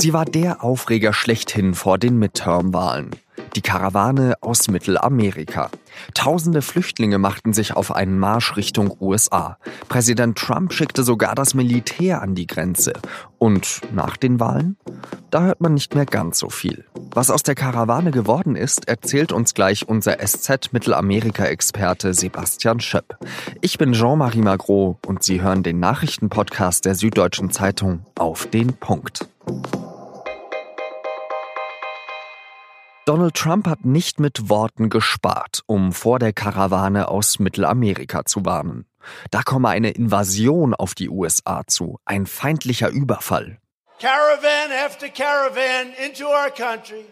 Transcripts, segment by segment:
Sie war der Aufreger schlechthin vor den Midterm-Wahlen. Die Karawane aus Mittelamerika. Tausende Flüchtlinge machten sich auf einen Marsch Richtung USA. Präsident Trump schickte sogar das Militär an die Grenze. Und nach den Wahlen? Da hört man nicht mehr ganz so viel. Was aus der Karawane geworden ist, erzählt uns gleich unser SZ-Mittelamerika-Experte Sebastian Schöpp. Ich bin Jean-Marie Magro und Sie hören den Nachrichtenpodcast der Süddeutschen Zeitung auf den Punkt. Donald Trump hat nicht mit Worten gespart, um vor der Karawane aus Mittelamerika zu warnen. Da komme eine Invasion auf die USA zu, ein feindlicher Überfall. Caravan after caravan into our country,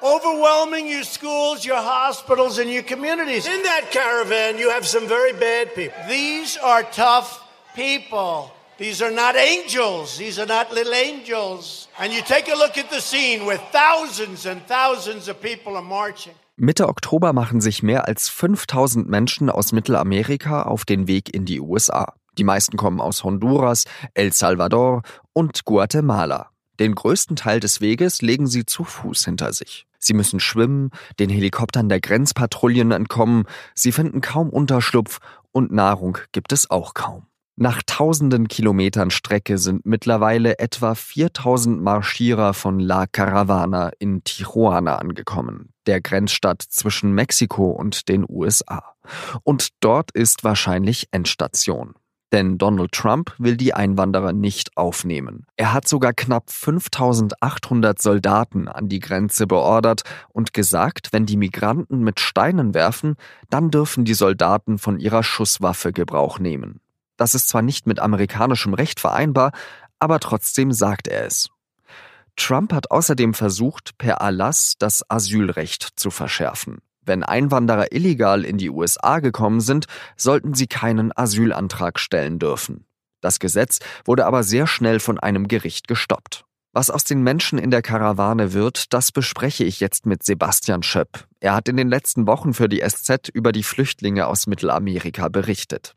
overwhelming your schools, your hospitals, and your communities. In that caravan, you have some very bad people. These are tough people. These are not angels. These are not little angels. And you take a look at the scene where thousands and thousands of people are marching. Mitte Oktober machen sich mehr als 5000 Menschen aus Mittelamerika auf den Weg in die USA. Die meisten kommen aus Honduras, El Salvador und Guatemala. Den größten Teil des Weges legen sie zu Fuß hinter sich. Sie müssen schwimmen, den Helikoptern der Grenzpatrouillen entkommen, sie finden kaum Unterschlupf und Nahrung gibt es auch kaum. Nach tausenden Kilometern Strecke sind mittlerweile etwa 4000 Marschierer von La Caravana in Tijuana angekommen, der Grenzstadt zwischen Mexiko und den USA. Und dort ist wahrscheinlich Endstation. Denn Donald Trump will die Einwanderer nicht aufnehmen. Er hat sogar knapp 5800 Soldaten an die Grenze beordert und gesagt, wenn die Migranten mit Steinen werfen, dann dürfen die Soldaten von ihrer Schusswaffe Gebrauch nehmen. Das ist zwar nicht mit amerikanischem Recht vereinbar, aber trotzdem sagt er es. Trump hat außerdem versucht, per Erlass das Asylrecht zu verschärfen. Wenn Einwanderer illegal in die USA gekommen sind, sollten sie keinen Asylantrag stellen dürfen. Das Gesetz wurde aber sehr schnell von einem Gericht gestoppt. Was aus den Menschen in der Karawane wird, das bespreche ich jetzt mit Sebastian Schöpp. Er hat in den letzten Wochen für die SZ über die Flüchtlinge aus Mittelamerika berichtet.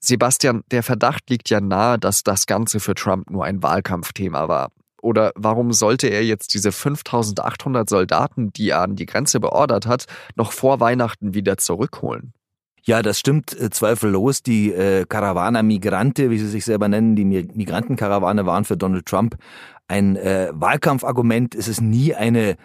Sebastian, der Verdacht liegt ja nahe, dass das Ganze für Trump nur ein Wahlkampfthema war. Oder warum sollte er jetzt diese 5800 Soldaten, die er an die Grenze beordert hat, noch vor Weihnachten wieder zurückholen? Ja, das stimmt äh, zweifellos. Die äh, Caravana Migrante, wie sie sich selber nennen, die Migrantenkarawane waren für Donald Trump ein äh, Wahlkampfargument. Es ist nie eine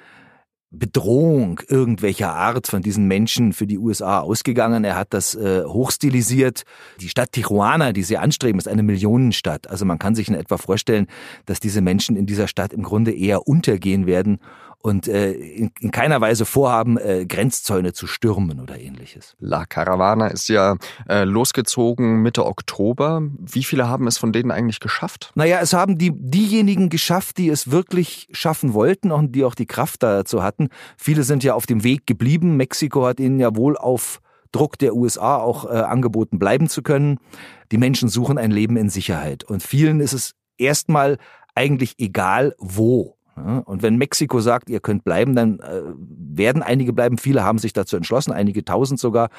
Bedrohung irgendwelcher Art von diesen Menschen für die USA ausgegangen. Er hat das äh, hochstilisiert. Die Stadt Tijuana, die sie anstreben, ist eine Millionenstadt. Also man kann sich in etwa vorstellen, dass diese Menschen in dieser Stadt im Grunde eher untergehen werden und äh, in, in keiner Weise vorhaben, äh, Grenzzäune zu stürmen oder ähnliches. La Caravana ist ja äh, losgezogen Mitte Oktober. Wie viele haben es von denen eigentlich geschafft? Naja, es haben die, diejenigen geschafft, die es wirklich schaffen wollten und die auch die Kraft dazu hatten. Viele sind ja auf dem Weg geblieben. Mexiko hat ihnen ja wohl auf Druck der USA auch äh, angeboten, bleiben zu können. Die Menschen suchen ein Leben in Sicherheit. Und vielen ist es erstmal eigentlich egal, wo. Und wenn Mexiko sagt, ihr könnt bleiben, dann äh, werden einige bleiben. Viele haben sich dazu entschlossen, einige tausend sogar.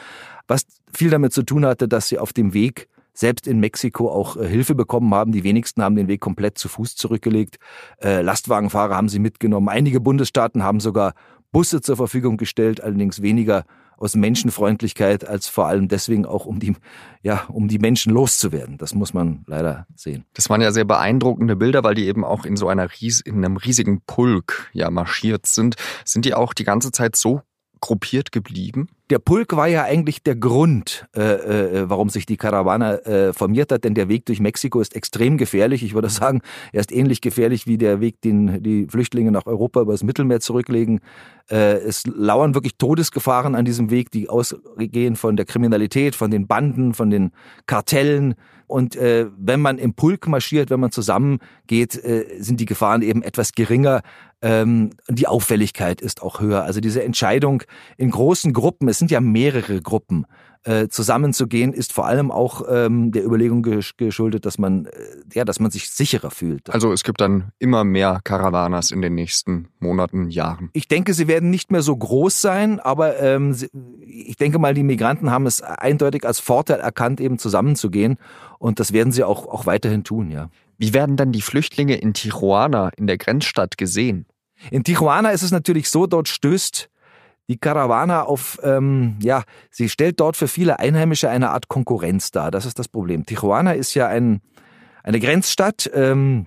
Was viel damit zu tun hatte, dass sie auf dem Weg selbst in Mexiko auch äh, Hilfe bekommen haben. Die wenigsten haben den Weg komplett zu Fuß zurückgelegt. Äh, Lastwagenfahrer haben sie mitgenommen. Einige Bundesstaaten haben sogar Busse zur Verfügung gestellt, allerdings weniger aus Menschenfreundlichkeit als vor allem deswegen auch um die, ja, um die Menschen loszuwerden. Das muss man leider sehen. Das waren ja sehr beeindruckende Bilder, weil die eben auch in so einer ries in einem riesigen Pulk ja marschiert sind. Sind die auch die ganze Zeit so gruppiert geblieben? Der Pulk war ja eigentlich der Grund, äh, äh, warum sich die Karawane äh, formiert hat, denn der Weg durch Mexiko ist extrem gefährlich. Ich würde sagen, er ist ähnlich gefährlich wie der Weg, den die Flüchtlinge nach Europa über das Mittelmeer zurücklegen. Äh, es lauern wirklich Todesgefahren an diesem Weg, die ausgehen von der Kriminalität, von den Banden, von den Kartellen. Und äh, wenn man im Pulk marschiert, wenn man zusammengeht, äh, sind die Gefahren eben etwas geringer. Ähm, die Auffälligkeit ist auch höher. Also diese Entscheidung in großen Gruppen, es sind ja mehrere Gruppen, äh, zusammenzugehen, ist vor allem auch ähm, der Überlegung geschuldet, dass man, äh, ja, dass man sich sicherer fühlt. Also es gibt dann immer mehr Caravanas in den nächsten Monaten, Jahren. Ich denke, sie werden nicht mehr so groß sein, aber ähm, ich denke mal, die Migranten haben es eindeutig als Vorteil erkannt, eben zusammenzugehen. Und das werden sie auch, auch weiterhin tun, ja. Wie werden dann die Flüchtlinge in Tijuana, in der Grenzstadt, gesehen? In Tijuana ist es natürlich so, dort stößt die Caravana auf, ähm, ja, sie stellt dort für viele Einheimische eine Art Konkurrenz dar. Das ist das Problem. Tijuana ist ja ein, eine Grenzstadt ähm,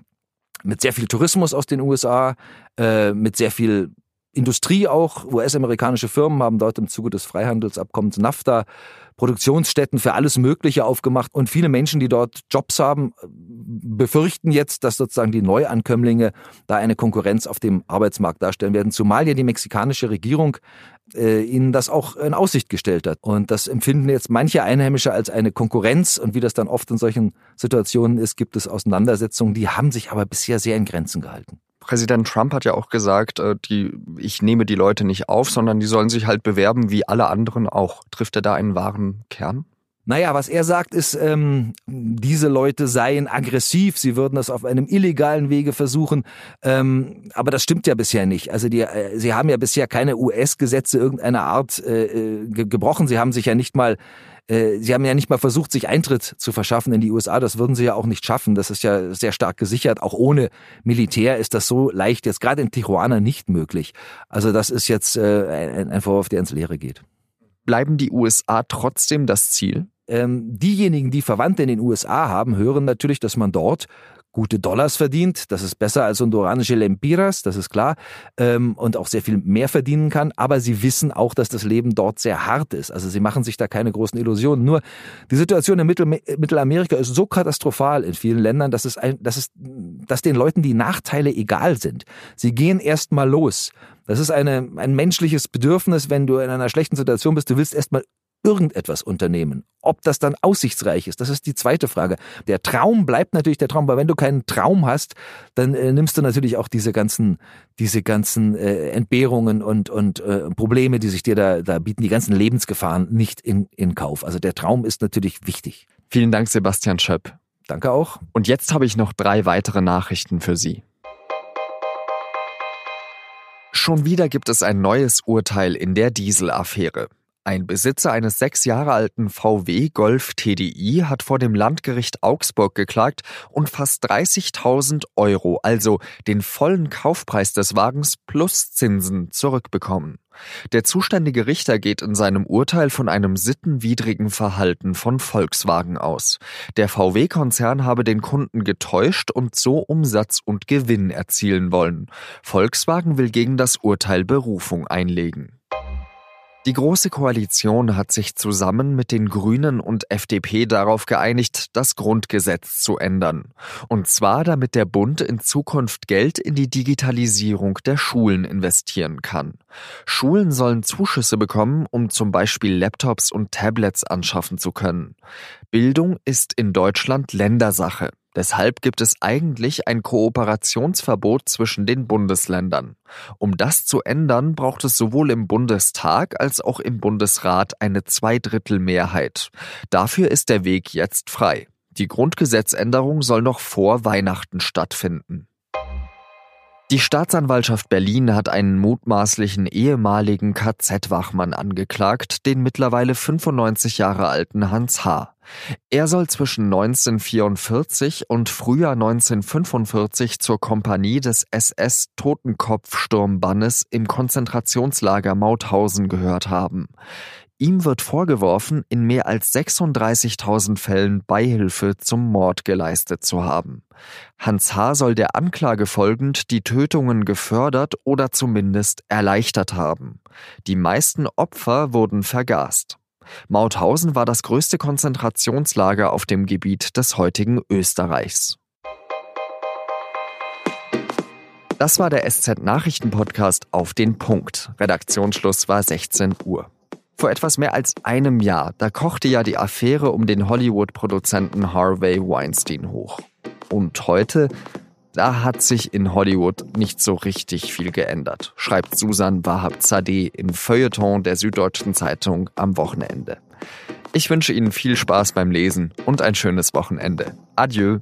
mit sehr viel Tourismus aus den USA, äh, mit sehr viel Industrie auch. US-amerikanische Firmen haben dort im Zuge des Freihandelsabkommens NAFTA Produktionsstätten für alles Mögliche aufgemacht und viele Menschen, die dort Jobs haben, befürchten jetzt, dass sozusagen die Neuankömmlinge da eine Konkurrenz auf dem Arbeitsmarkt darstellen werden, zumal ja die mexikanische Regierung äh, ihnen das auch in Aussicht gestellt hat. Und das empfinden jetzt manche Einheimische als eine Konkurrenz und wie das dann oft in solchen Situationen ist, gibt es Auseinandersetzungen, die haben sich aber bisher sehr in Grenzen gehalten. Präsident Trump hat ja auch gesagt, äh, die, ich nehme die Leute nicht auf, sondern die sollen sich halt bewerben wie alle anderen auch. Trifft er da einen wahren Kern? Naja, was er sagt, ist, ähm, diese Leute seien aggressiv, sie würden das auf einem illegalen Wege versuchen. Ähm, aber das stimmt ja bisher nicht. Also die, äh, sie haben ja bisher keine US-Gesetze irgendeiner Art äh, äh, ge gebrochen. Sie haben sich ja nicht mal äh, Sie haben ja nicht mal versucht, sich Eintritt zu verschaffen in die USA. Das würden Sie ja auch nicht schaffen. Das ist ja sehr stark gesichert. Auch ohne Militär ist das so leicht jetzt gerade in Tijuana nicht möglich. Also das ist jetzt äh, ein, ein Vorwurf, der ins Leere geht. Bleiben die USA trotzdem das Ziel? Ähm, diejenigen, die Verwandte in den USA haben, hören natürlich, dass man dort gute Dollars verdient. Das ist besser als hondoranische Lempiras, das ist klar. Ähm, und auch sehr viel mehr verdienen kann. Aber sie wissen auch, dass das Leben dort sehr hart ist. Also sie machen sich da keine großen Illusionen. Nur die Situation in Mittel Mittelamerika ist so katastrophal in vielen Ländern, dass es, ein, dass es dass den Leuten die Nachteile egal sind. Sie gehen erst mal los. Das ist eine, ein menschliches Bedürfnis, wenn du in einer schlechten Situation bist. Du willst erst mal irgendetwas unternehmen. Ob das dann aussichtsreich ist, das ist die zweite Frage. Der Traum bleibt natürlich der Traum, weil wenn du keinen Traum hast, dann äh, nimmst du natürlich auch diese ganzen, diese ganzen äh, Entbehrungen und, und äh, Probleme, die sich dir da, da bieten, die ganzen Lebensgefahren nicht in, in Kauf. Also der Traum ist natürlich wichtig. Vielen Dank, Sebastian Schöpp. Danke auch. Und jetzt habe ich noch drei weitere Nachrichten für Sie. Schon wieder gibt es ein neues Urteil in der Dieselaffäre. Ein Besitzer eines sechs Jahre alten VW Golf TDI hat vor dem Landgericht Augsburg geklagt und fast 30.000 Euro, also den vollen Kaufpreis des Wagens plus Zinsen, zurückbekommen. Der zuständige Richter geht in seinem Urteil von einem sittenwidrigen Verhalten von Volkswagen aus. Der VW-Konzern habe den Kunden getäuscht und so Umsatz und Gewinn erzielen wollen. Volkswagen will gegen das Urteil Berufung einlegen. Die Große Koalition hat sich zusammen mit den Grünen und FDP darauf geeinigt, das Grundgesetz zu ändern. Und zwar, damit der Bund in Zukunft Geld in die Digitalisierung der Schulen investieren kann. Schulen sollen Zuschüsse bekommen, um zum Beispiel Laptops und Tablets anschaffen zu können. Bildung ist in Deutschland Ländersache. Deshalb gibt es eigentlich ein Kooperationsverbot zwischen den Bundesländern. Um das zu ändern, braucht es sowohl im Bundestag als auch im Bundesrat eine Zweidrittelmehrheit. Dafür ist der Weg jetzt frei. Die Grundgesetzänderung soll noch vor Weihnachten stattfinden. Die Staatsanwaltschaft Berlin hat einen mutmaßlichen ehemaligen KZ-Wachmann angeklagt, den mittlerweile 95 Jahre alten Hans H. Er soll zwischen 1944 und Frühjahr 1945 zur Kompanie des SS Totenkopfsturmbannes im Konzentrationslager Mauthausen gehört haben. Ihm wird vorgeworfen, in mehr als 36.000 Fällen Beihilfe zum Mord geleistet zu haben. Hans H. soll der Anklage folgend die Tötungen gefördert oder zumindest erleichtert haben. Die meisten Opfer wurden vergast. Mauthausen war das größte Konzentrationslager auf dem Gebiet des heutigen Österreichs. Das war der SZ Nachrichten Podcast auf den Punkt. Redaktionsschluss war 16 Uhr. Vor etwas mehr als einem Jahr, da kochte ja die Affäre um den Hollywood-Produzenten Harvey Weinstein hoch. Und heute, da hat sich in Hollywood nicht so richtig viel geändert, schreibt Susan Wahab Zadeh im Feuilleton der Süddeutschen Zeitung am Wochenende. Ich wünsche Ihnen viel Spaß beim Lesen und ein schönes Wochenende. Adieu.